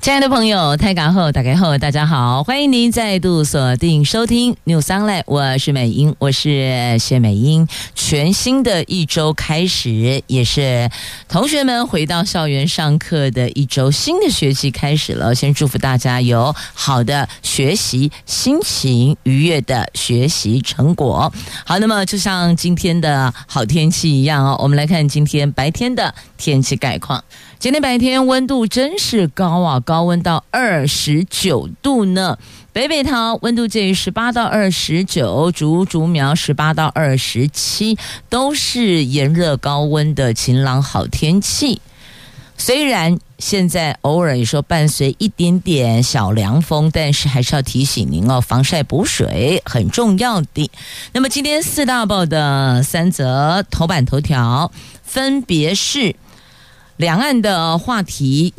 亲爱的朋友，泰港后打开后，大家好，欢迎您再度锁定收听 New Sunlight，我是美英，我是谢美英。全新的一周开始，也是同学们回到校园上课的一周，新的学期开始了。先祝福大家有好的学习心情，愉悦的学习成果。好，那么就像今天的好天气一样哦，我们来看今天白天的天气概况。今天白天温度真是高啊，高温到二十九度呢。北北桃温度介于十八到二十九，竹竹苗十八到二十七，都是炎热高温的晴朗好天气。虽然现在偶尔也说伴随一点点小凉风，但是还是要提醒您哦，防晒补水很重要的。那么今天四大报的三则头版头条分别是。两岸的话题，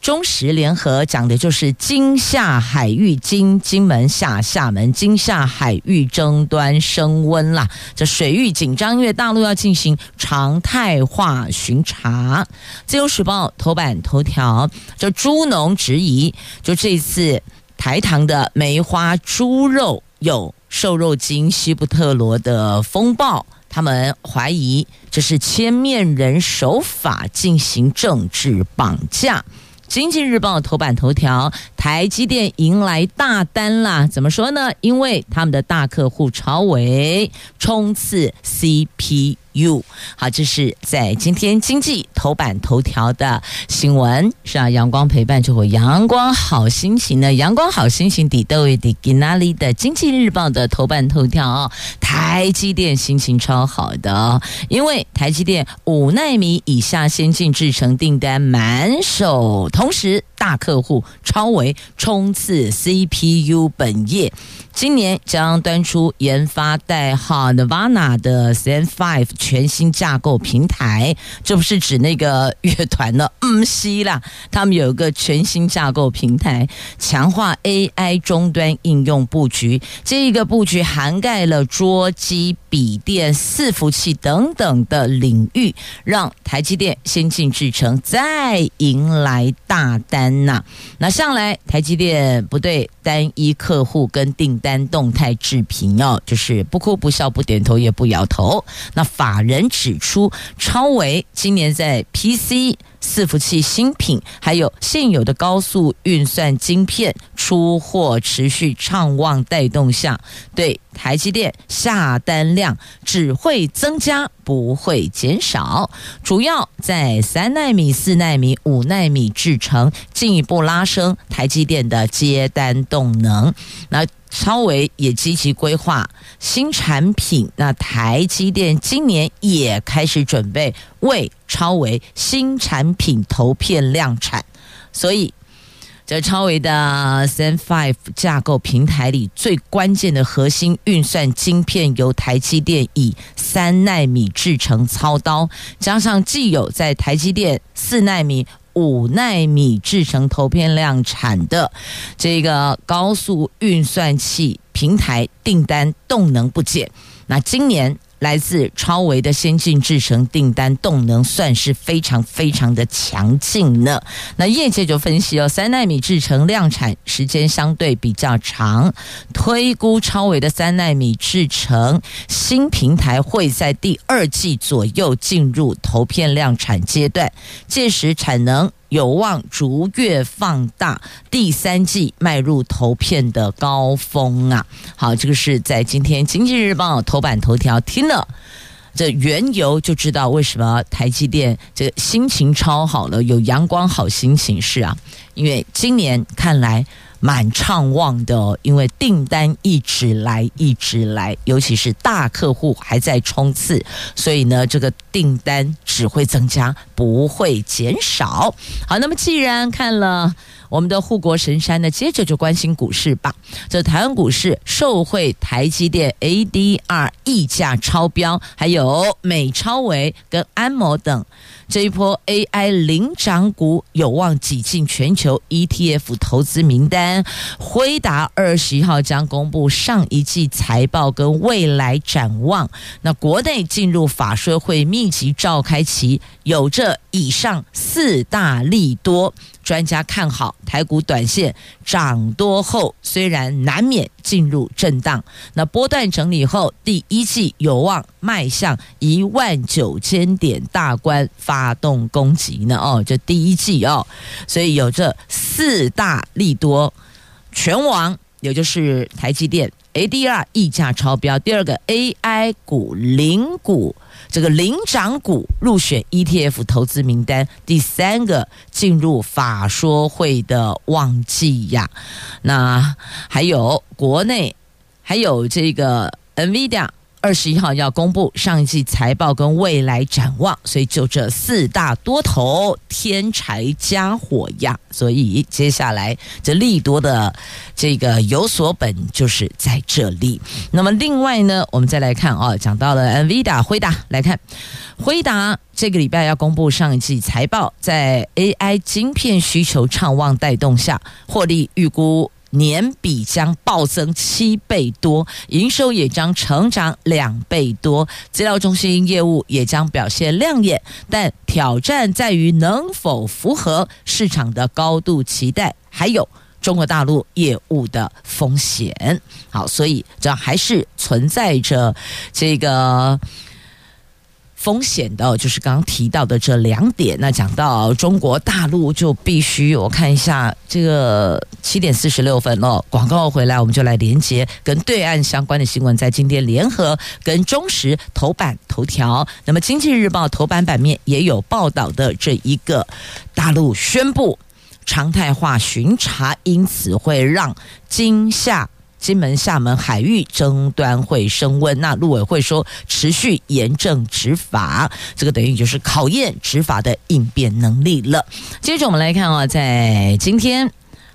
中时联合讲的就是金厦海域，金金门下厦门，金厦海域争端升温啦。这水域紧张，因为大陆要进行常态化巡查。自由时报头版头条，这猪农质疑，就这次台糖的梅花猪肉有瘦肉精西布特罗的风暴。他们怀疑这是千面人手法进行政治绑架。经济日报头版头条：台积电迎来大单啦！怎么说呢？因为他们的大客户超维冲刺 CP。You 好，这是在今天经济头版头条的新闻。是啊，阳光陪伴就会阳光好心情呢。阳光好心情底都有底给哪里的经济日报的头版头条哦，台积电心情超好的哦，因为台积电五纳米以下先进制程订单满手，同时大客户超为冲刺 CPU 本业。今年将端出研发代号 Nirvana 的 Zen Five 全新架构平台，这不是指那个乐团的，嗯，是啦，他们有一个全新架构平台，强化 AI 终端应用布局。这一个布局涵盖了桌机、笔电、伺服器等等的领域，让台积电先进制程再迎来大单呐、那向来台积电不对单一客户跟订单动态置评哦，就是不哭不笑不点头也不摇头。那法人指出，超维今年在 PC。伺服器新品，还有现有的高速运算晶片出货持续畅旺带动下，对台积电下单量只会增加，不会减少。主要在三纳米、四纳米、五纳米制程，进一步拉升台积电的接单动能。那超微也积极规划新产品，那台积电今年也开始准备为超维新产品投片量产，所以这超维的 Zen 5架构平台里最关键的核心运算晶片由台积电以三纳米制程操刀，加上既有在台积电四纳米。五纳米制成投片量产的这个高速运算器平台订单动能不减，那今年。来自超微的先进制程订单动能算是非常非常的强劲呢。那业界就分析哦，三纳米制程量产时间相对比较长，推估超微的三纳米制程新平台会在第二季左右进入投片量产阶段，届时产能。有望逐月放大，第三季迈入投片的高峰啊！好，这个是在今天《经济日报》头版头条，听了这缘由就知道为什么台积电这个心情超好了，有阳光好心情是啊，因为今年看来。蛮畅旺的，因为订单一直来，一直来，尤其是大客户还在冲刺，所以呢，这个订单只会增加，不会减少。好，那么既然看了我们的护国神山呢，接着就关心股市吧。这台湾股市受惠台积电 ADR 溢价超标，还有美超微跟安摩等。这一波 AI 领涨股有望挤进全球 ETF 投资名单。辉达二十一号将公布上一季财报跟未来展望。那国内进入法说会密集召开期，有着以上四大利多。专家看好台股短线涨多后，虽然难免进入震荡，那波段整理后，第一季有望迈向一万九千点大关，发动攻击呢。哦，这第一季哦，所以有这四大利多，权王也就是台积电 ADR 溢价超标，第二个 AI 股领股。这个领涨股入选 ETF 投资名单，第三个进入法说会的旺季呀。那还有国内，还有这个 NVIDIA。二十一号要公布上一季财报跟未来展望，所以就这四大多头添柴加火呀。所以接下来这利多的这个有所本就是在这里。那么另外呢，我们再来看啊，讲到了 NVIDIA 回答来看，回答这个礼拜要公布上一季财报，在 AI 晶片需求畅旺带动下，获利预估。年比将暴增七倍多，营收也将成长两倍多，资料中心业务也将表现亮眼，但挑战在于能否符合市场的高度期待，还有中国大陆业务的风险。好，所以这还是存在着这个。风险的，就是刚刚提到的这两点。那讲到中国大陆，就必须我看一下这个七点四十六分哦。广告回来，我们就来连接跟对岸相关的新闻，在今天联合跟中时头版头条。那么经济日报头版版面也有报道的这一个大陆宣布常态化巡查，因此会让今夏。金门、厦门海域争端会升温，那陆委会说持续严正执法，这个等于就是考验执法的应变能力了。接着我们来看啊，在今天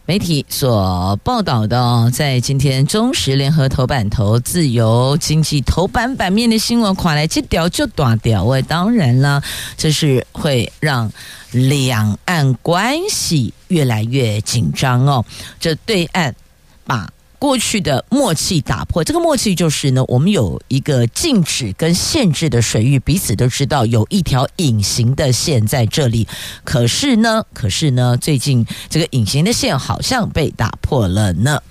媒体所报道的，在今天中时联合头版头、自由经济头版版面的新闻，垮来这条就断掉。喂，当然了，这是会让两岸关系越来越紧张哦。这对岸把。过去的默契打破，这个默契就是呢，我们有一个禁止跟限制的水域，彼此都知道有一条隐形的线在这里。可是呢，可是呢，最近这个隐形的线好像被打破了呢。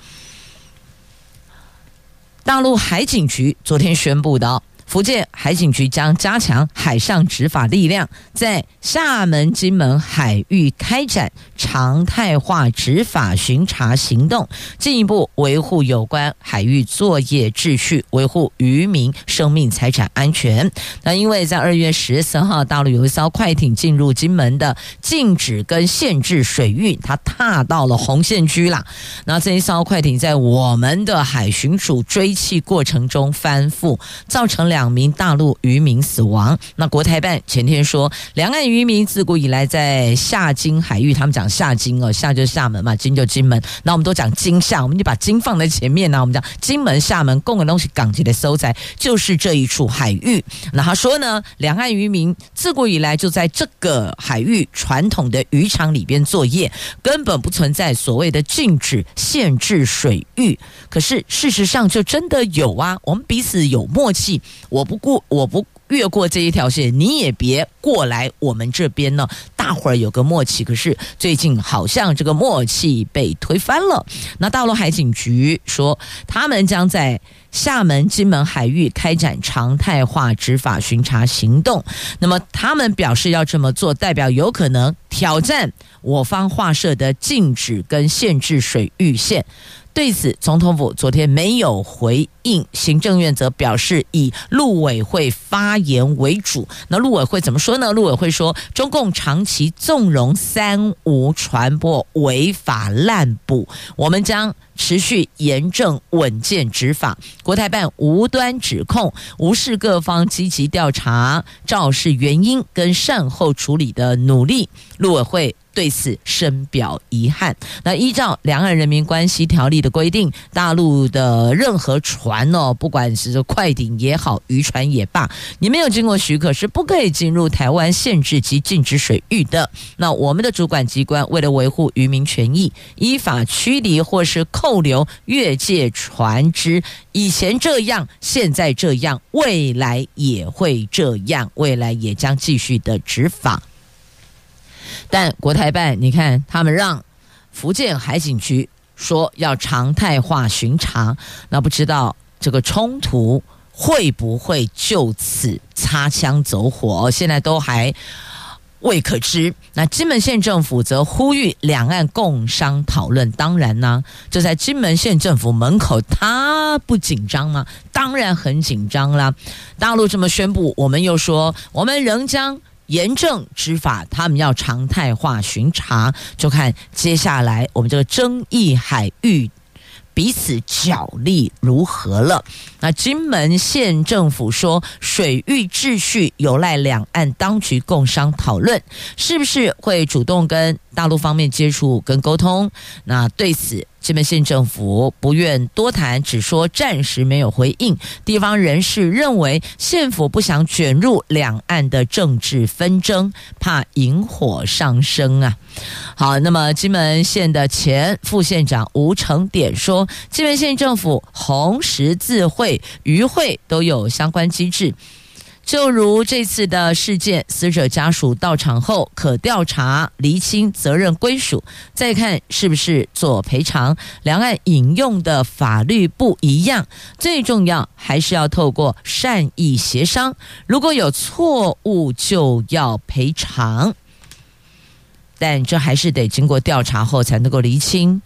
大陆海警局昨天宣布的。福建海警局将加强海上执法力量，在厦门、金门海域开展常态化执法巡查行动，进一步维护有关海域作业秩序，维护渔民生命财产安全。那因为在二月十四号，大陆有一艘快艇进入金门的禁止跟限制水域，它踏到了红线区啦。那这一艘快艇在我们的海巡署追缉过程中翻覆，造成两。两名大陆渔民死亡。那国台办前天说，两岸渔民自古以来在厦金海域，他们讲厦金哦，厦就是厦门嘛，金就金门。那我们都讲金厦，我们就把金放在前面呢。我们讲金门、厦门共的东西，港籍的收在就是这一处海域。那他说呢，两岸渔民自古以来就在这个海域传统的渔场里边作业，根本不存在所谓的禁止、限制水域。可是事实上就真的有啊，我们彼此有默契。我不过，我不越过这一条线，你也别过来我们这边呢。大伙儿有个默契，可是最近好像这个默契被推翻了。那大陆海警局说，他们将在厦门、金门海域开展常态化执法巡查行动。那么他们表示要这么做，代表有可能挑战我方划设的禁止跟限制水域线。对此，总统府昨天没有回应，行政院则表示以陆委会发言为主。那陆委会怎么说呢？陆委会说，中共长期纵容“三无”传播违法滥捕，我们将持续严正稳健执法。国台办无端指控，无视各方积极调查肇事原因跟善后处理的努力。陆委会。对此深表遗憾。那依照《两岸人民关系条例》的规定，大陆的任何船哦，不管是快艇也好，渔船也罢，你没有经过许可是不可以进入台湾限制及禁止水域的。那我们的主管机关为了维护渔民权益，依法驱离或是扣留越界船只。以前这样，现在这样，未来也会这样，未来也将继续的执法。但国台办，你看他们让福建海警局说要常态化巡查，那不知道这个冲突会不会就此擦枪走火？现在都还未可知。那金门县政府则呼吁两岸共商讨论。当然呢，就在金门县政府门口，他不紧张吗？当然很紧张啦。大陆这么宣布，我们又说我们仍将。严正执法，他们要常态化巡查，就看接下来我们这个争议海域彼此角力如何了。那金门县政府说，水域秩序有赖两岸当局共商讨论，是不是会主动跟大陆方面接触跟沟通？那对此。金门县政府不愿多谈，只说暂时没有回应。地方人士认为，县府不想卷入两岸的政治纷争，怕引火上身啊。好，那么金门县的前副县长吴成典说，金门县政府、红十字会、渔会都有相关机制。就如这次的事件，死者家属到场后可调查厘清责任归属，再看是不是做赔偿。两岸引用的法律不一样，最重要还是要透过善意协商。如果有错误，就要赔偿，但这还是得经过调查后才能够厘清。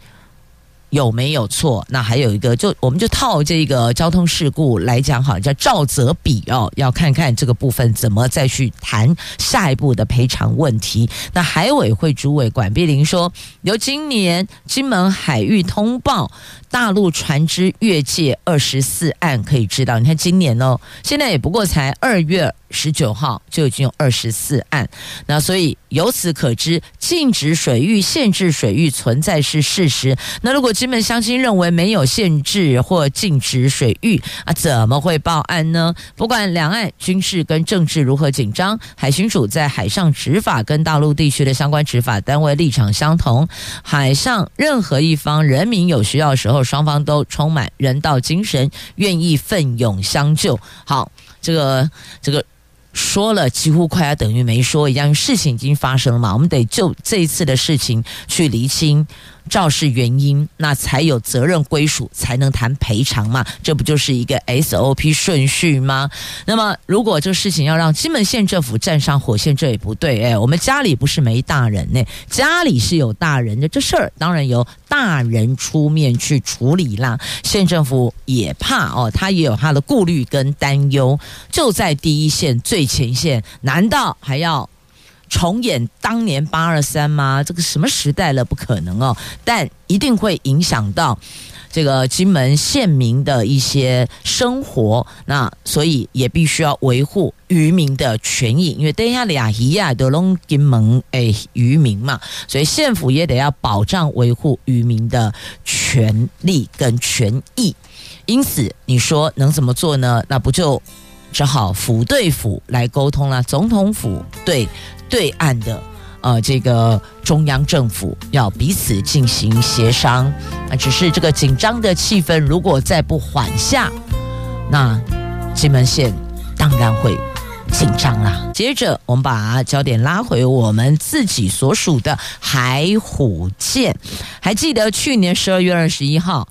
有没有错？那还有一个，就我们就套这个交通事故来讲，好叫肇责比哦，要看看这个部分怎么再去谈下一步的赔偿问题。那海委会主委管碧玲说，由今年金门海域通报大陆船只越界二十四案可以知道，你看今年哦，现在也不过才二月。十九号就已经有二十四案，那所以由此可知，禁止水域、限制水域存在是事实。那如果金门乡亲认为没有限制或禁止水域啊，怎么会报案呢？不管两岸军事跟政治如何紧张，海巡署在海上执法跟大陆地区的相关执法单位立场相同。海上任何一方人民有需要的时候，双方都充满人道精神，愿意奋勇相救。好，这个这个。说了几乎快要等于没说一样，事情已经发生了嘛，我们得就这一次的事情去厘清。肇事原因，那才有责任归属，才能谈赔偿嘛？这不就是一个 SOP 顺序吗？那么，如果这事情要让金门县政府站上火线，这也不对。哎，我们家里不是没大人呢，家里是有大人的，这事儿当然由大人出面去处理啦。县政府也怕哦，他也有他的顾虑跟担忧，就在第一线最前线，难道还要？重演当年八二三吗？这个什么时代了？不可能哦！但一定会影响到这个金门县民的一些生活。那所以也必须要维护渔民的权益，因为等下俩一样都拢金门诶渔民嘛，所以县府也得要保障维护渔民的权利跟权益。因此，你说能怎么做呢？那不就只好府对府来沟通了？总统府对。对岸的呃，这个中央政府要彼此进行协商啊，只是这个紧张的气氛如果再不缓下，那金门县当然会紧张啦。接着，我们把焦点拉回我们自己所属的海虎舰，还记得去年十二月二十一号。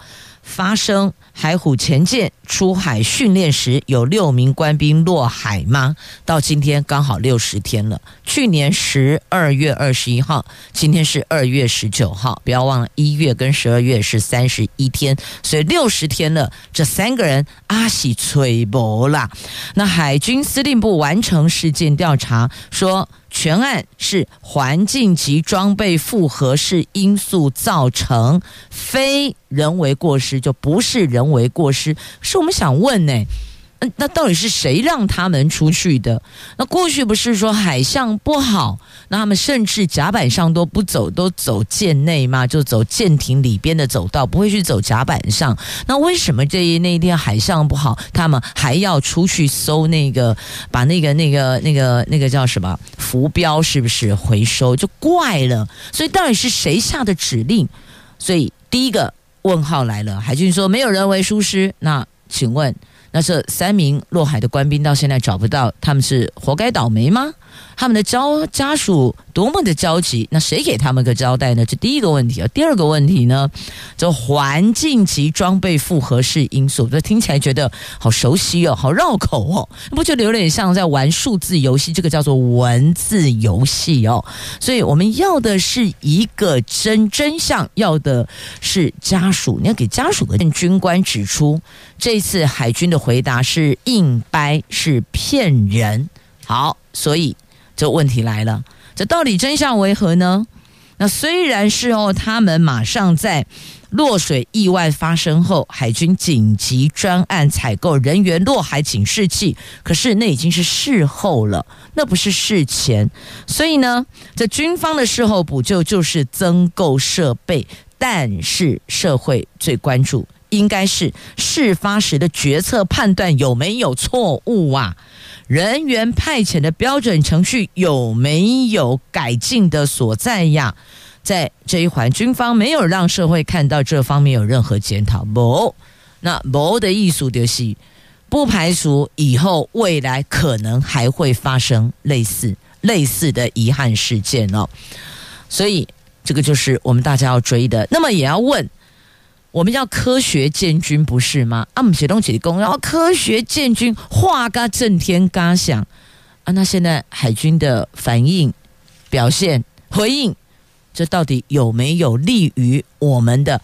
发生海虎潜舰出海训练时有六名官兵落海吗？到今天刚好六十天了。去年十二月二十一号，今天是二月十九号，不要忘了，一月跟十二月是三十一天，所以六十天了。这三个人阿喜吹薄啦。那海军司令部完成事件调查，说。全案是环境及装备复合式因素造成，非人为过失，就不是人为过失。是我们想问呢？那到底是谁让他们出去的？那过去不是说海象不好，那他们甚至甲板上都不走，都走舰内吗？就走舰艇里边的走道，不会去走甲板上。那为什么这一那一天海象不好，他们还要出去搜那个，把那个那个那个那个叫什么浮标是不是回收？就怪了。所以到底是谁下的指令？所以第一个问号来了。海军说没有人为疏失，那请问？那这三名落海的官兵到现在找不到，他们是活该倒霉吗？他们的家家属多么的焦急，那谁给他们个交代呢？这第一个问题啊。第二个问题呢，就环境及装备复合式因素，这听起来觉得好熟悉哦，好绕口哦，不就有点像在玩数字游戏？这个叫做文字游戏哦。所以我们要的是一个真真相，要的是家属，你要给家属的军官指出，这次海军的回答是硬掰，是骗人。好，所以。这问题来了，这到底真相为何呢？那虽然是哦，他们马上在落水意外发生后，海军紧急专案采购人员落海警示器，可是那已经是事后了，那不是事前。所以呢，这军方的事后补救就是增购设备，但是社会最关注应该是事发时的决策判断有没有错误啊？人员派遣的标准程序有没有改进的所在呀？在这一环，军方没有让社会看到这方面有任何检讨。不，那不的意思就是不排除以后未来可能还会发生类似类似的遗憾事件哦。所以这个就是我们大家要追的。那么也要问。我们要科学建军不是吗？啊，我们写东西的功要科学建军，画个震天嘎响啊！那现在海军的反应、表现、回应，这到底有没有利于我们的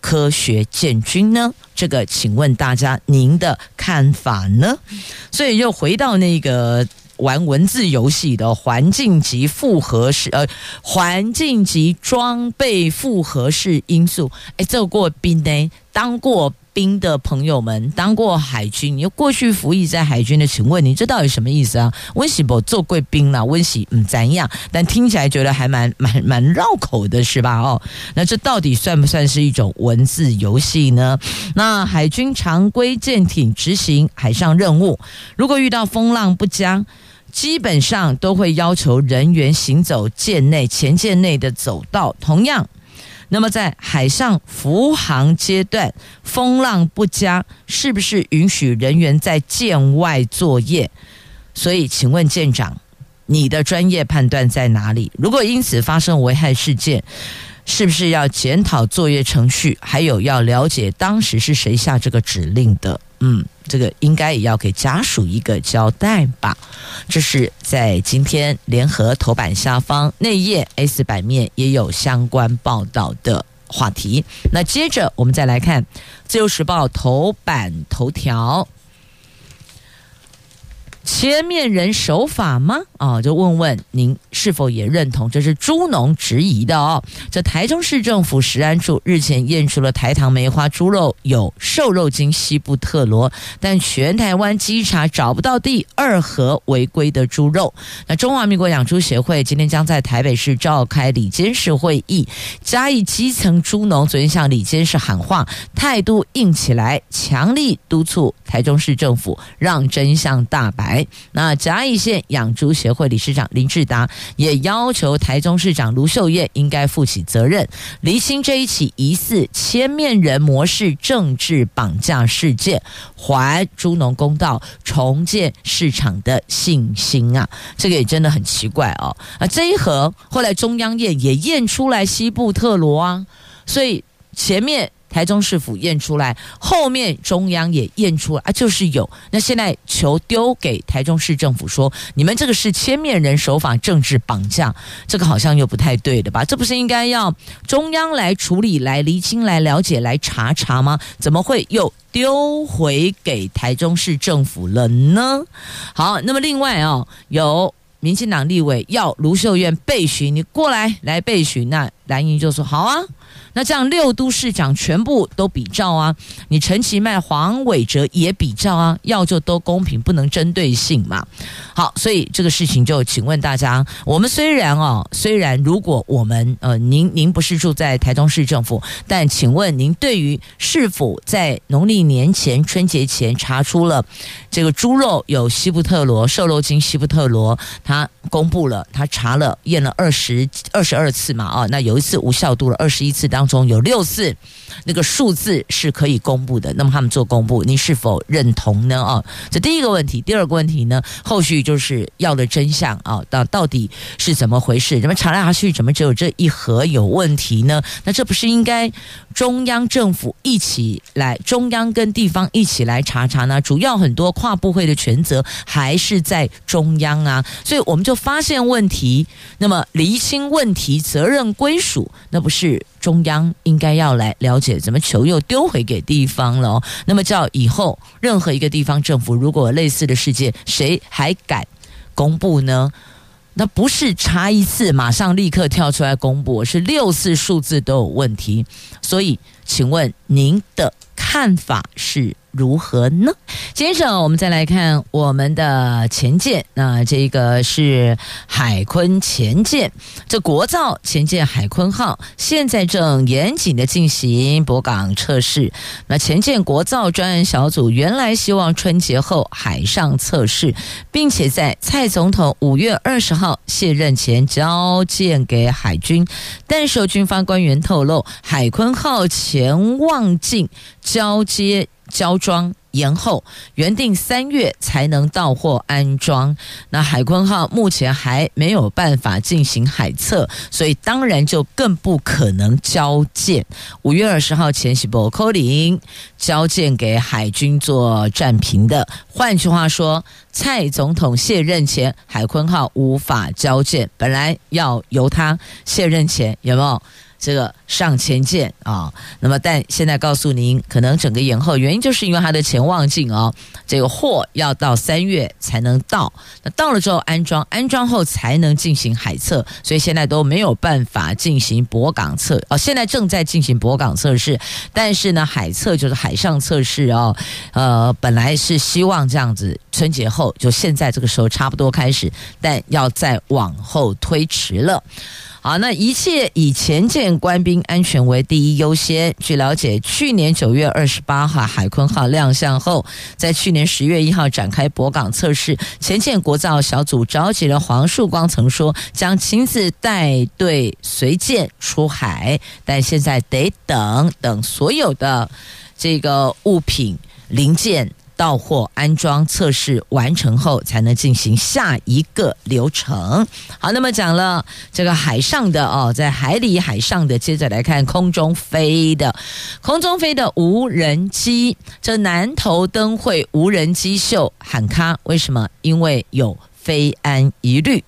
科学建军呢？这个，请问大家您的看法呢？所以又回到那个。玩文字游戏的环境及复合式呃，环境及装备复合式因素。哎，做过兵的，当过兵的朋友们，当过海军，你又过去服役在海军的，请问你这到底什么意思啊？温习不做贵兵了，温习嗯怎样？但听起来觉得还蛮蛮蛮绕口的，是吧？哦，那这到底算不算是一种文字游戏呢？那海军常规舰艇执行海上任务，如果遇到风浪不佳。基本上都会要求人员行走舰内前舰内的走道。同样，那么在海上浮航阶段，风浪不佳，是不是允许人员在舰外作业？所以，请问舰长，你的专业判断在哪里？如果因此发生危害事件，是不是要检讨作业程序？还有要了解当时是谁下这个指令的？嗯，这个应该也要给家属一个交代吧。这是在今天联合头版下方内页 A 四版面也有相关报道的话题。那接着我们再来看《自由时报》头版头条。千面人守法吗？啊，就问问您是否也认同？这是猪农质疑的哦。这台中市政府食安处日前验出了台糖梅花猪肉有瘦肉精西布特罗，但全台湾稽查找不到第二盒违规的猪肉。那中华民国养猪协会今天将在台北市召开里监事会议，嘉义基层猪农昨天向里监事喊话，态度硬起来，强力督促台中市政府让真相大白。那嘉义县养猪协会理事长林志达也要求台中市长卢秀燕应该负起责任，厘清这一起疑似千面人模式政治绑架事件，还猪农公道，重建市场的信心啊！这个也真的很奇怪哦。啊，这一盒后来中央验也验出来西部特罗啊，所以前面。台中市府验出来，后面中央也验出来啊，就是有。那现在求丢给台中市政府说，你们这个是千面人手法、政治绑架，这个好像又不太对的吧？这不是应该要中央来处理、来厘清、来了解、来查查吗？怎么会又丢回给台中市政府了呢？好，那么另外哦，有。民进党立委要卢秀燕备询，你过来来备询，那蓝营就说好啊。那这样六都市长全部都比照啊，你陈其迈、黄伟哲也比照啊，要就都公平，不能针对性嘛。好，所以这个事情就请问大家，我们虽然哦，虽然如果我们呃，您您不是住在台中市政府，但请问您对于是否在农历年前春节前查出了这个猪肉有西布特罗瘦肉精西布特罗，他公布了，他查了验了二十二十二次嘛啊，那有有一次无效度了，二十一次当。中有六次，那个数字是可以公布的。那么他们做公布，你是否认同呢？啊，这第一个问题。第二个问题呢？后续就是要的真相啊，到到底是怎么回事？怎么查来查去，怎么只有这一盒有问题呢？那这不是应该中央政府一起来，中央跟地方一起来查查呢？主要很多跨部会的权责还是在中央啊，所以我们就发现问题，那么厘清问题，责任归属，那不是。中央应该要来了解，怎么球又丢回给地方了？那么叫以后任何一个地方政府，如果类似的事件，谁还敢公布呢？那不是查一次马上立刻跳出来公布，是六次数字都有问题。所以，请问您的看法是？如何呢？接着我们再来看我们的前舰，那这个是海鲲前舰，这国造前舰海鲲号现在正严谨的进行泊港测试。那前舰国造专案小组原来希望春节后海上测试，并且在蔡总统五月二十号卸任前交舰给海军，但受军方官员透露，海鲲号前望镜交接。交装延后，原定三月才能到货安装。那海鲲号目前还没有办法进行海测，所以当然就更不可能交舰。五月二十号前夕波扣林交舰给海军做战评的。换句话说，蔡总统卸任前，海鲲号无法交舰，本来要由他卸任前有没有？这个上潜舰啊，那么但现在告诉您，可能整个延后原因就是因为它的前望镜哦，这个货要到三月才能到，那到了之后安装，安装后才能进行海测，所以现在都没有办法进行驳港测哦，现在正在进行驳港测试，但是呢，海测就是海上测试哦，呃，本来是希望这样子春节后就现在这个时候差不多开始，但要再往后推迟了。好，那一切以前舰官兵安全为第一优先。据了解，去年九月二十八号海鲲号亮相后，在去年十月一号展开驳港测试。前舰国造小组召集人黄树光曾说，将亲自带队随舰出海，但现在得等等所有的这个物品零件。到货、安装、测试完成后，才能进行下一个流程。好，那么讲了这个海上的哦，在海里、海上的，接着来看空中飞的，空中飞的无人机。这南头灯会无人机秀喊卡，为什么？因为有飞安疑虑。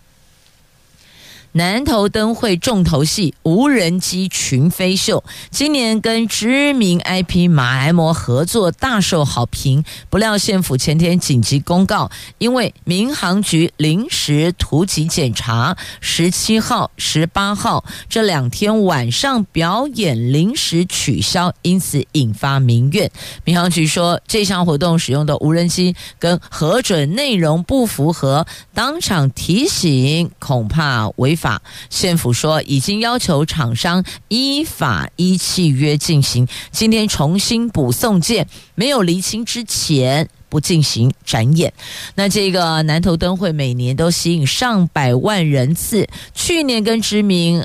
南投灯会重头戏无人机群飞秀，今年跟知名 IP 马来貘合作大受好评。不料县府前天紧急公告，因为民航局临时突击检查，十七号、十八号这两天晚上表演临时取消，因此引发民怨。民航局说，这项活动使用的无人机跟核准内容不符合，当场提醒，恐怕违法法。县府说已经要求厂商依法依契约进行，今天重新补送件，没有厘清之前不进行展演。那这个南头灯会每年都吸引上百万人次，去年跟知名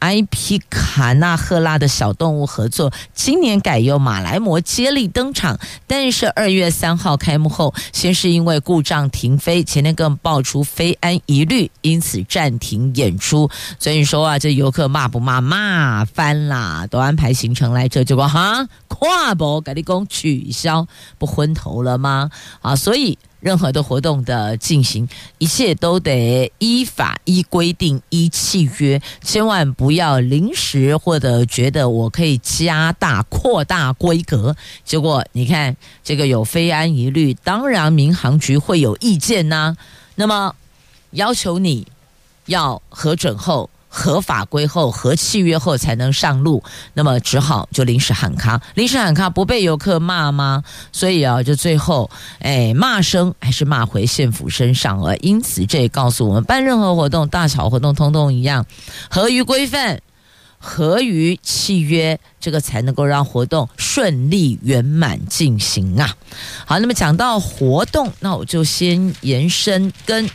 埃皮卡纳赫拉的小动物合作，今年改由马来貘接力登场，但是二月三号开幕后，先是因为故障停飞，前天更爆出飞安疑虑，因此暂停演出。所以说啊，这游客骂不骂？骂翻啦！都安排行程来这，结果哈跨博改立功取消，不昏头了吗？啊，所以。任何的活动的进行，一切都得依法、依规定、依契约，千万不要临时或者觉得我可以加大、扩大规格。结果你看，这个有非安疑虑，当然民航局会有意见呐、那么要求你要核准后。合法规后、合契约后才能上路，那么只好就临时喊卡，临时喊卡不被游客骂吗？所以啊，就最后哎骂声还是骂回县府身上了。因此，这也告诉我们，办任何活动、大小活动，通通一样，合于规范、合于契约，这个才能够让活动顺利圆满进行啊。好，那么讲到活动，那我就先延伸跟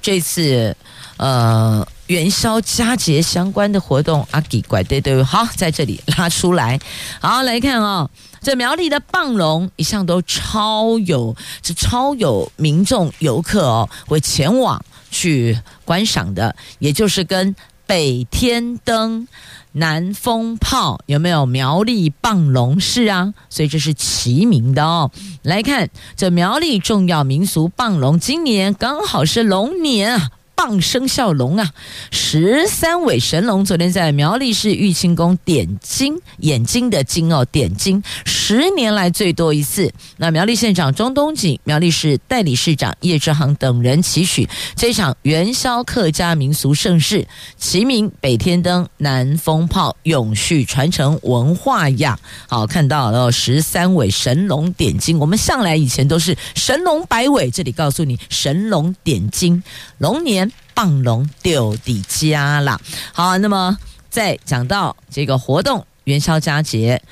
这次呃。元宵佳节相关的活动，阿吉怪对对，好，在这里拉出来，好来看哦，这苗栗的棒龙一向都超有，这超有民众游客哦会前往去观赏的，也就是跟北天灯、南风炮有没有苗栗棒龙是啊？所以这是齐名的哦。来看这苗栗重要民俗棒龙，今年刚好是龙年啊。棒生肖龙啊，十三尾神龙昨天在苗栗市玉清宫点睛，眼睛的睛哦，点睛，十年来最多一次。那苗栗县长钟东锦、苗栗市代理市长叶志航等人期许这场元宵客家民俗盛事，齐名北天灯、南风炮，永续传承文化呀。好，看到了十三尾神龙点睛，我们向来以前都是神龙摆尾，这里告诉你神龙点睛，龙年。棒龙丢底家了，好，那么再讲到这个活动元宵佳节，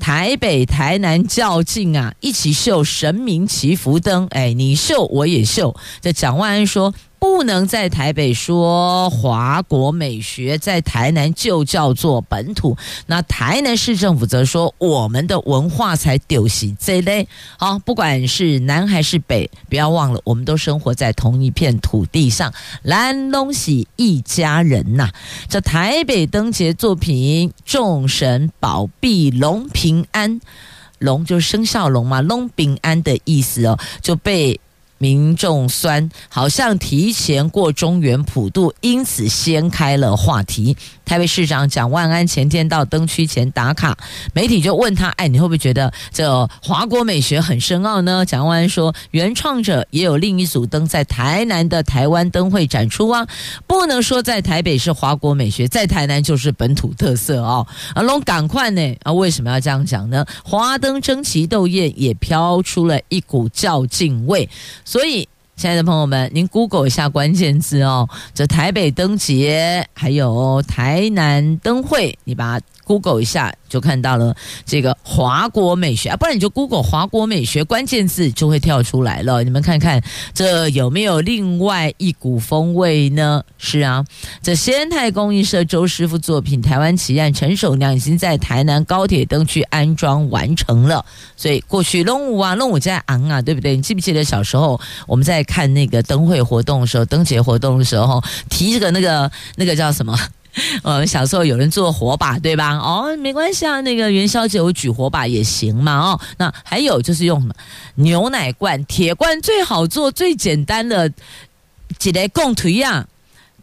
台北台南较劲啊，一起秀神明祈福灯，哎，你秀我也秀，这蒋万安说。不能在台北说华国美学，在台南就叫做本土。那台南市政府则说，我们的文化才丢死这类。好，不管是南还是北，不要忘了，我们都生活在同一片土地上，兰东喜一家人呐、啊。这台北灯节作品，众神保庇龙平安，龙就是生肖龙嘛，龙平安的意思哦，就被。民众酸，好像提前过中原普渡，因此掀开了话题。台北市长蒋万安前天到灯区前打卡，媒体就问他：“哎，你会不会觉得这华国美学很深奥呢？”蒋万安说：“原创者也有另一组灯在台南的台湾灯会展出啊，不能说在台北是华国美学，在台南就是本土特色哦。”阿龙赶快呢？啊，为什么要这样讲呢？华灯争奇斗艳，也飘出了一股较劲味。所以，亲爱的朋友们，您 Google 一下关键字哦，这台北灯节，还有台南灯会，你把 Google 一下。就看到了这个华国美学啊，不然你就 Google 华国美学关键字就会跳出来了。你们看看这有没有另外一股风味呢？是啊，这先泰工艺社周师傅作品《台湾奇案》陈守娘已经在台南高铁灯区安装完成了。所以过去龙舞啊，龙舞在昂啊，对不对？你记不记得小时候我们在看那个灯会活动的时候，灯节活动的时候提这个那个那个叫什么？呃，小时候有人做火把，对吧？哦，没关系啊，那个元宵节我举火把也行嘛。哦，那还有就是用什么牛奶罐、铁罐最好做、最简单的，几个共推啊，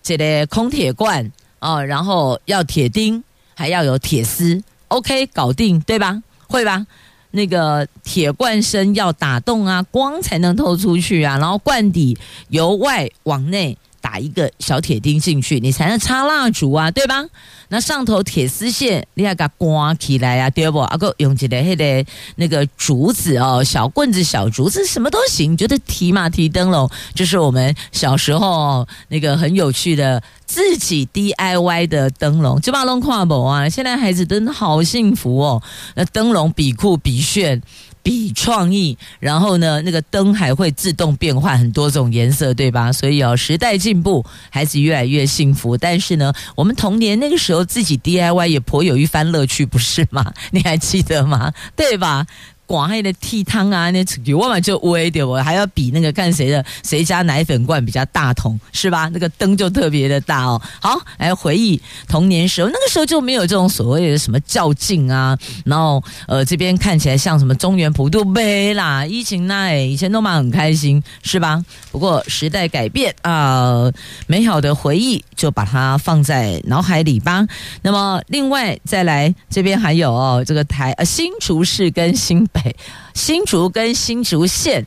几个空铁罐哦，然后要铁钉，还要有铁丝，OK，搞定，对吧？会吧？那个铁罐身要打洞啊，光才能透出去啊，然后罐底由外往内。打一个小铁钉进去，你才能插蜡烛啊，对吧？那上头铁丝线你要给它挂起来啊，对不？啊，够用起来还得那个竹子哦，小棍子、小竹子什么都行，觉得提嘛提灯笼，就是我们小时候那个很有趣的自己 DIY 的灯笼，就把弄跨步啊。现在孩子真的好幸福哦，那灯笼比酷比炫。比创意，然后呢，那个灯还会自动变换很多种颜色，对吧？所以哦，时代进步，孩子越来越幸福。但是呢，我们童年那个时候自己 DIY 也颇有一番乐趣，不是吗？你还记得吗？对吧？广爱的屉汤啊，那有我嘛就微点，我还要比那个看谁的谁家奶粉罐比较大桶，是吧？那个灯就特别的大哦。好，来回忆童年时候，那个时候就没有这种所谓的什么较劲啊。然后呃，这边看起来像什么中原普渡杯啦，疫情那以前都蛮很开心，是吧？不过时代改变啊、美好的回忆就把它放在脑海里吧。那么另外再来这边还有哦，这个台呃新竹市跟新。新竹跟新竹县。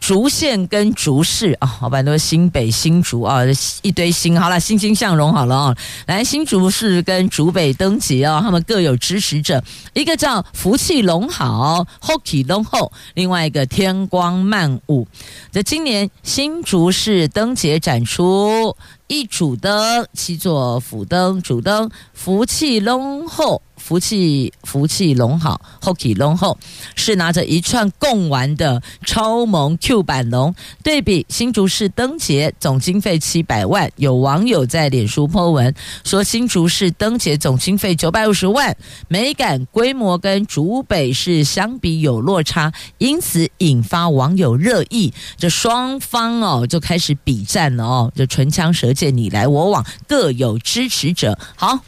竹县跟竹市啊，好吧，都是新北新竹啊，一堆新，好了，欣欣向荣好了啊。来，新竹市跟竹北灯节啊，他们各有支持者，一个叫福气龙好，Hockey 龙后，另外一个天光漫舞。在今年新竹市灯节展出一主灯，七座辅灯，主灯福气龙后，福气福气龙好，Hockey 龙后是拿着一串贡丸的超萌。Q 版龙对比新竹市灯节总经费七百万，有网友在脸书 po 文说新竹市灯节总经费九百五十万，美感规模跟竹北市相比有落差，因此引发网友热议。这双方哦就开始比战了哦，就唇枪舌剑，你来我往，各有支持者。好，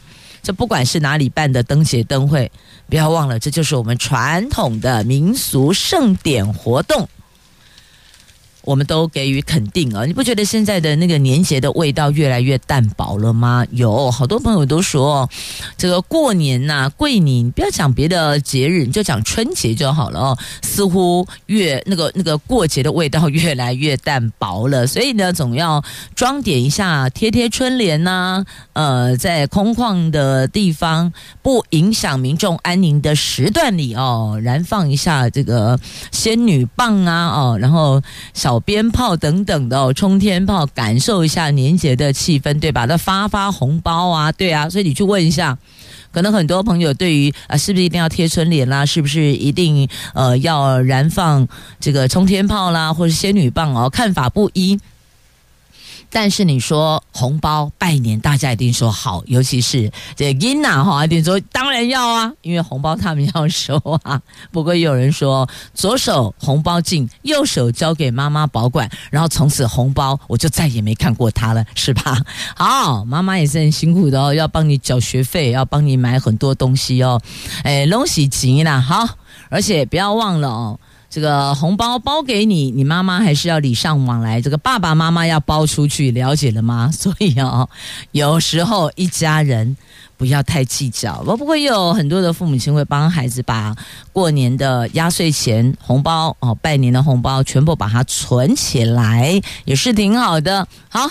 这不管是哪里办的灯节灯会，不要忘了，这就是我们传统的民俗盛典活动。我们都给予肯定啊！你不觉得现在的那个年节的味道越来越淡薄了吗？有好多朋友都说，这个过年呐、啊，过年不要讲别的节日，你就讲春节就好了哦。似乎越那个那个过节的味道越来越淡薄了，所以呢，总要装点一下，贴贴春联呐、呃，在空旷的地方，不影响民众安宁的时段里哦，燃放一下这个仙女棒啊哦，然后小。小鞭炮等等的哦，冲天炮，感受一下年节的气氛，对吧？那发发红包啊，对啊，所以你去问一下，可能很多朋友对于啊，是不是一定要贴春联啦？是不是一定呃要燃放这个冲天炮啦，或者仙女棒哦？看法不一。但是你说红包拜年，大家一定说好，尤其是这囡呐哈，一定说当然要啊，因为红包他们要收啊。不过有人说，左手红包进，右手交给妈妈保管，然后从此红包我就再也没看过他了，是吧？好，妈妈也是很辛苦的哦，要帮你缴学费，要帮你买很多东西哦。哎，拢是钱啦，好，而且不要忘了哦。这个红包包给你，你妈妈还是要礼尚往来。这个爸爸妈妈要包出去，了解了吗？所以哦，有时候一家人不要太计较。我不过有很多的父母亲会帮孩子把过年的压岁钱、红包哦，拜年的红包全部把它存起来，也是挺好的。好。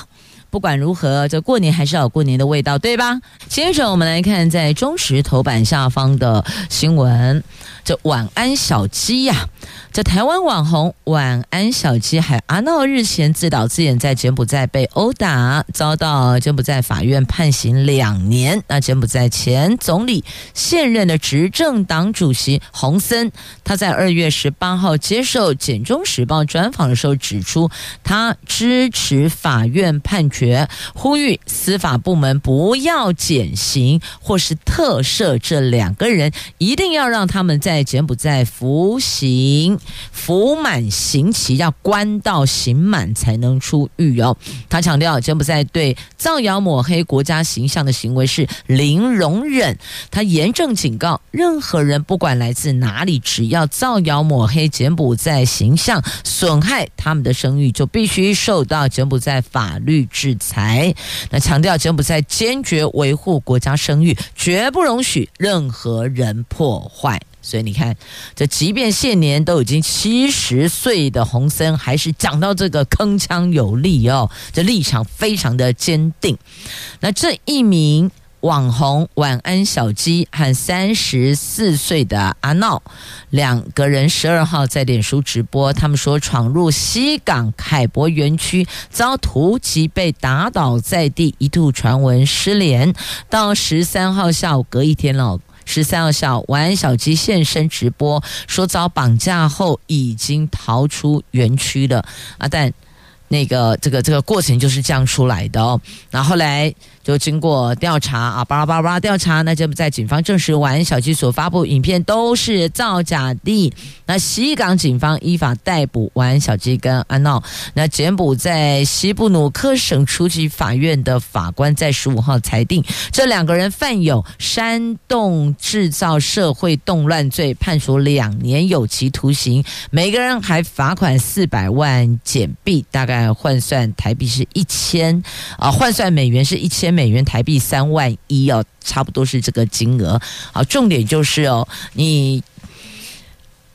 不管如何，这过年还是要有过年的味道，对吧？接着我们来看在中时头版下方的新闻，这晚安小鸡呀、这台湾网红晚安小鸡海阿闹日前自导自演在柬埔寨被殴打，遭到柬埔寨法院判刑两年。那柬埔寨前总理现任的执政党主席洪森，他在二月十八号接受《柬中时报》专访的时候指出，他支持法院判决。学呼吁司法部门不要减刑或是特赦这两个人，一定要让他们在柬埔寨服刑，服满刑期，要关到刑满才能出狱哦。他强调，柬埔寨对造谣抹黑国家形象的行为是零容忍。他严正警告，任何人不管来自哪里，只要造谣抹黑柬埔寨形象，损害他们的声誉，就必须受到柬埔寨法律制制裁，那强调柬埔寨坚决维护国家声誉，绝不容许任何人破坏。所以你看，这即便现年都已经七十岁的洪森，还是讲到这个铿锵有力哦，这立场非常的坚定。那这一名。网红晚安小鸡和三十四岁的阿闹两个人十二号在脸书直播，他们说闯入西港凯博园区遭突袭被打倒在地，一度传闻失联。到十三号下午隔一天了。十三号下午，晚安小鸡现身直播，说遭绑架后已经逃出园区了啊，但那个这个这个过程就是这样出来的哦。然后来。就经过调查啊，巴拉巴拉调查，那就在警方证实完小鸡所发布影片都是造假的。那西港警方依法逮捕完小鸡跟阿闹。那检捕在西布努克省初级法院的法官在十五号裁定，这两个人犯有煽动制造社会动乱罪，判处两年有期徒刑，每个人还罚款四百万简币，大概换算台币是一千啊，换算美元是一千。美元台币三万一哦，差不多是这个金额。好，重点就是哦，你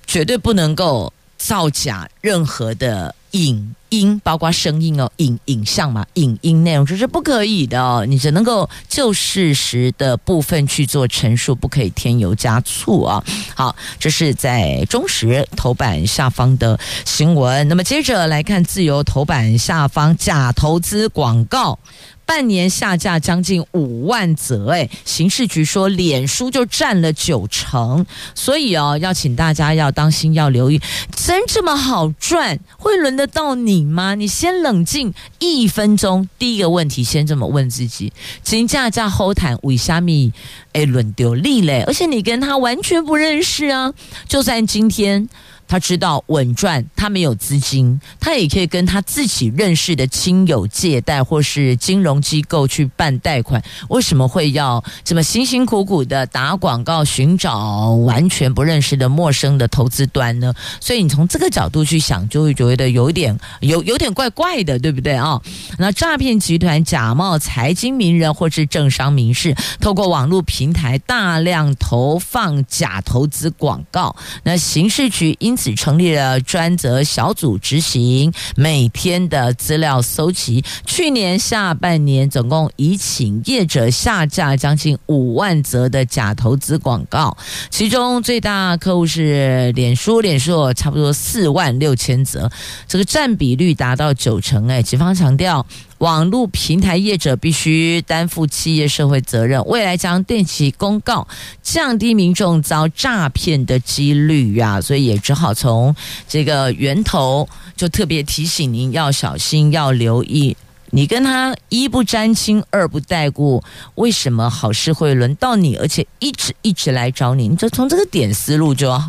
绝对不能够造假任何的影音，包括声音哦，影影像嘛，影音内容这是不可以的哦。你只能够就事实的部分去做陈述，不可以添油加醋啊。好，这是在中时头版下方的新闻。那么接着来看自由头版下方假投资广告。半年下架将近五万则，哎，刑事局说脸书就占了九成，所以哦，要请大家要当心，要留意，真这么好赚，会轮得到你吗？你先冷静一分钟，第一个问题先这么问自己：金价价后谈为虾米？哎，轮丢利嘞，而且你跟他完全不认识啊，就算今天。他知道稳赚，他没有资金，他也可以跟他自己认识的亲友借贷，或是金融机构去办贷款。为什么会要这么辛辛苦苦的打广告寻找完全不认识的陌生的投资端呢？所以你从这个角度去想，就会觉得有点有有点怪怪的，对不对啊？那诈骗集团假冒财经名人或是政商名士，透过网络平台大量投放假投资广告。那刑事局因因此成立了专责小组执行每天的资料搜集。去年下半年，总共已请业者下架将近五万则的假投资广告，其中最大客户是脸书，脸书差不多四万六千则，这个占比率达到九成。哎，警方强调。网络平台业者必须担负企业社会责任，未来将定期公告，降低民众遭诈骗的几率呀、所以也只好从这个源头就特别提醒您要小心，要留意。你跟他一不沾亲，二不带故，为什么好事会轮到你，而且一直一直来找你？你就从这个点思路就。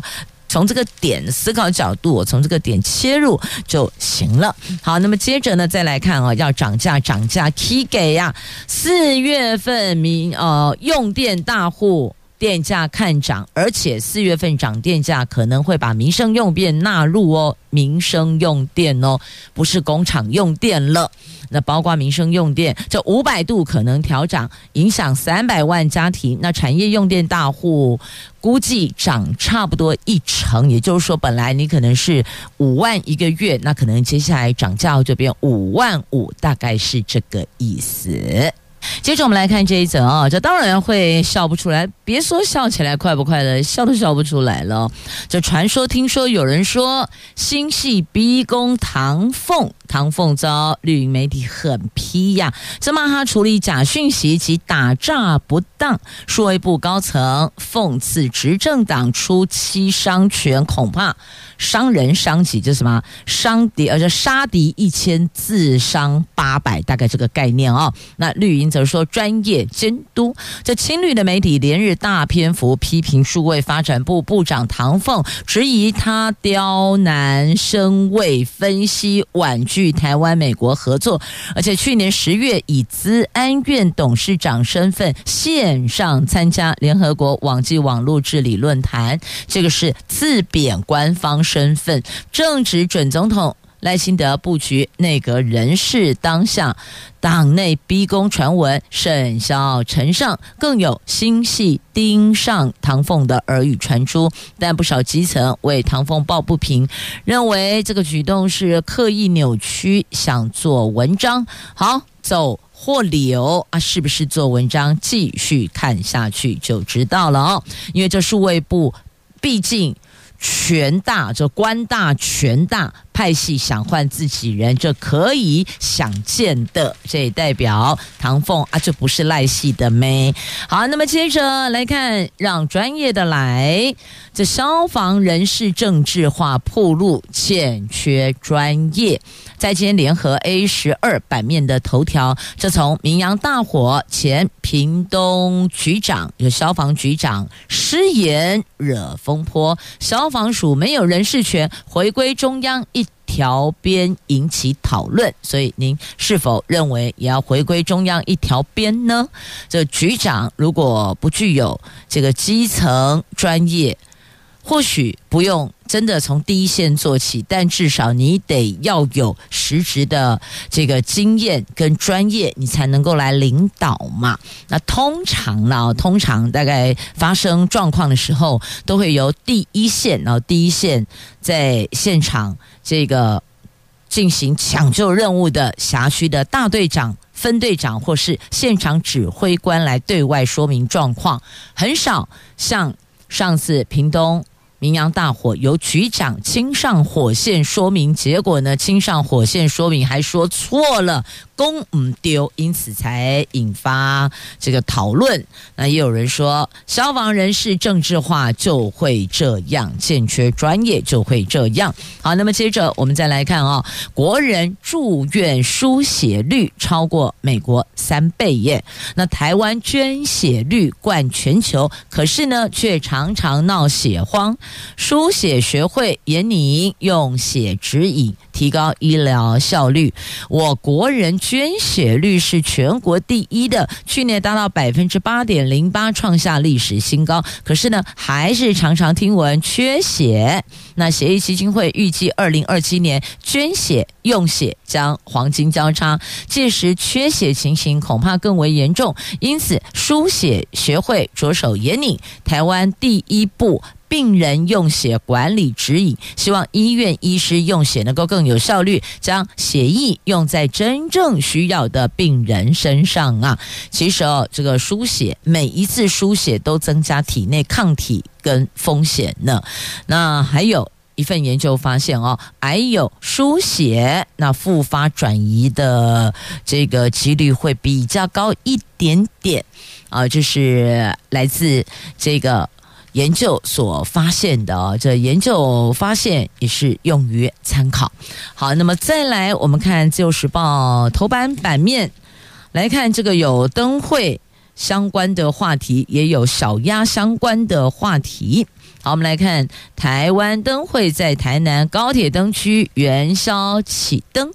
从这个点思考角度，从这个点切入就行了。好，那么接着呢，再来看啊，要涨价，涨价，K 给呀！四月份民呃用电大户电价看涨，而且四月份涨电价可能会把民生用电纳入哦，民生用电哦，不是工厂用电了。那包括民生用电，这五百度可能调涨，影响三百万家庭。那产业用电大户估计涨差不多一成，也就是说，本来你可能是五万一个月，那可能接下来涨价就变五万五，大概是这个意思。接着我们来看这一则啊，这当然会笑不出来，别说笑起来快不快乐，笑都笑不出来了。这传说，听说有人说新戏逼宫唐凤。唐凤遭绿营媒体狠批呀，这骂他处理假讯息及打诈不当。数位部高层讽刺执政党出欺伤权，恐怕伤人伤己，就什么伤敌，而且杀敌一千，自伤八百，大概这个概念哦。那绿营则说专业监督。这亲绿的媒体连日大篇幅批评数位发展部部长唐凤，质疑他刁难深伪，分析婉拒。台湾、美国合作，而且去年十月以资安院董事长身份线上参加联合国网际网络治理论坛，这个是自贬官方身份，正值准总统。赖清德布局内阁人事当下，党内逼宫传闻甚嚣尘上，更有新系盯上唐凤的耳语传出。但不少基层为唐凤抱不平，认为这个举动是刻意扭曲，想做文章。好，走或留啊，是不是做文章？继续看下去就知道了哦。因为这数位部毕竟权大，这官大权大。派系想换自己人，这可以想见的。这代表唐凤啊，这不是赖系的咩？好，那么接着来看，让专业的来。这消防人事政治化暴露，欠缺专业。在今天联合 A 十二版面的头条，这从明阳大火前屏东局长有消防局长失言惹风波，消防署没有人事权，回归中央一条边引起讨论。所以您是否认为也要回归中央一条边呢？这局长如果不具有这个基层专业，或许不用真的从第一线做起，但至少你得要有实质的这个经验跟专业，你才能够来领导嘛。那通常呢，通常大概发生状况的时候，都会由第一线，然后第一线在现场这个进行抢救任务的辖区的大队长、分队长或是现场指挥官来对外说明状况，很少像上次屏东。明阳大火由局长亲上火线说明，结果呢，亲上火线说明还说错了。公唔丢，因此才引发这个讨论。那也有人说，消防人士政治化就会这样，欠缺专业就会这样。好，那么接着我们再来看啊、哦，国人住院输血率超过美国三倍耶。那台湾捐血率冠全球，可是呢，却常常闹血荒。输血学会严拟用血指引，提高医疗效率。我国人。捐血率是全国第一的，去年达到百分之八点零八，创下历史新高。可是呢，还是常常听闻缺血。那血液基金会预计二零二七年捐血用血将黄金交叉，届时缺血情形恐怕更为严重。因此，输血学会着手研拟台湾第一部。病人用血管理指引，希望医院医师用血能够更有效率，将血液用在真正需要的病人身上啊！其实哦，这个输血每一次输血都增加体内抗体跟风险呢。那还有一份研究发现哦，还有输血那复发转移的这个几率会比较高一点点啊，就是来自这个。研究所发现的，这研究发现也是用于参考。好，那么再来，我们看《自由时报》头版版面，来看这个有灯会相关的话题，也有小鸭相关的话题。好，我们来看台湾灯会在台南高铁灯区元宵启灯。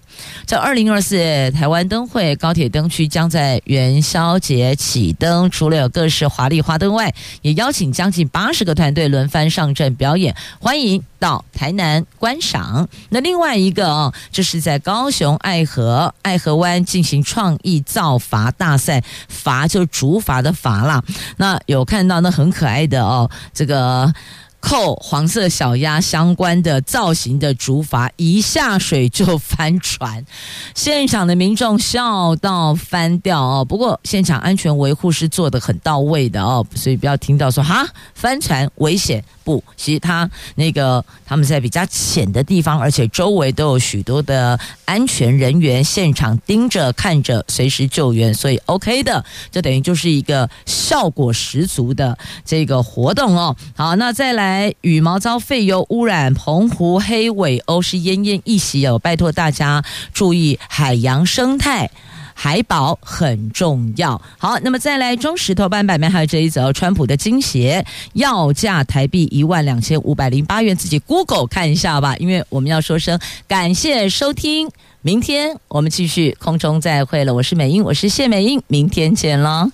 在二零二四台湾灯会高铁灯区将在元宵节启灯，除了有各式华丽花灯外，也邀请将近八十个团队轮番上阵表演，欢迎到台南观赏。那另外一个哦，这是在高雄爱河爱河湾进行创意造筏大赛，筏就竹筏的筏啦。那有看到那很可爱的哦，这个。扣黄色小鸭相关的造型的竹筏一下水就翻船，现场的民众笑到翻掉哦。不过现场安全维护是做得很到位的哦，所以不要听到说哈翻船危险。不，其实他那个他们在比较浅的地方，而且周围都有许多的安全人员现场盯着看着，随时救援，所以 OK 的，这等于就是一个效果十足的这个活动哦。好，那再来羽毛遭废油污染，澎湖黑尾鸥是奄奄一息哦，拜托大家注意海洋生态。海保很重要。好，那么再来中石头版版面还有这一则，川普的金鞋要价台币一万两千五百零八元，自己 Google 看一下吧。因为我们要说声感谢收听，明天我们继续空中再会了。我是美英，我是谢美英，明天见了。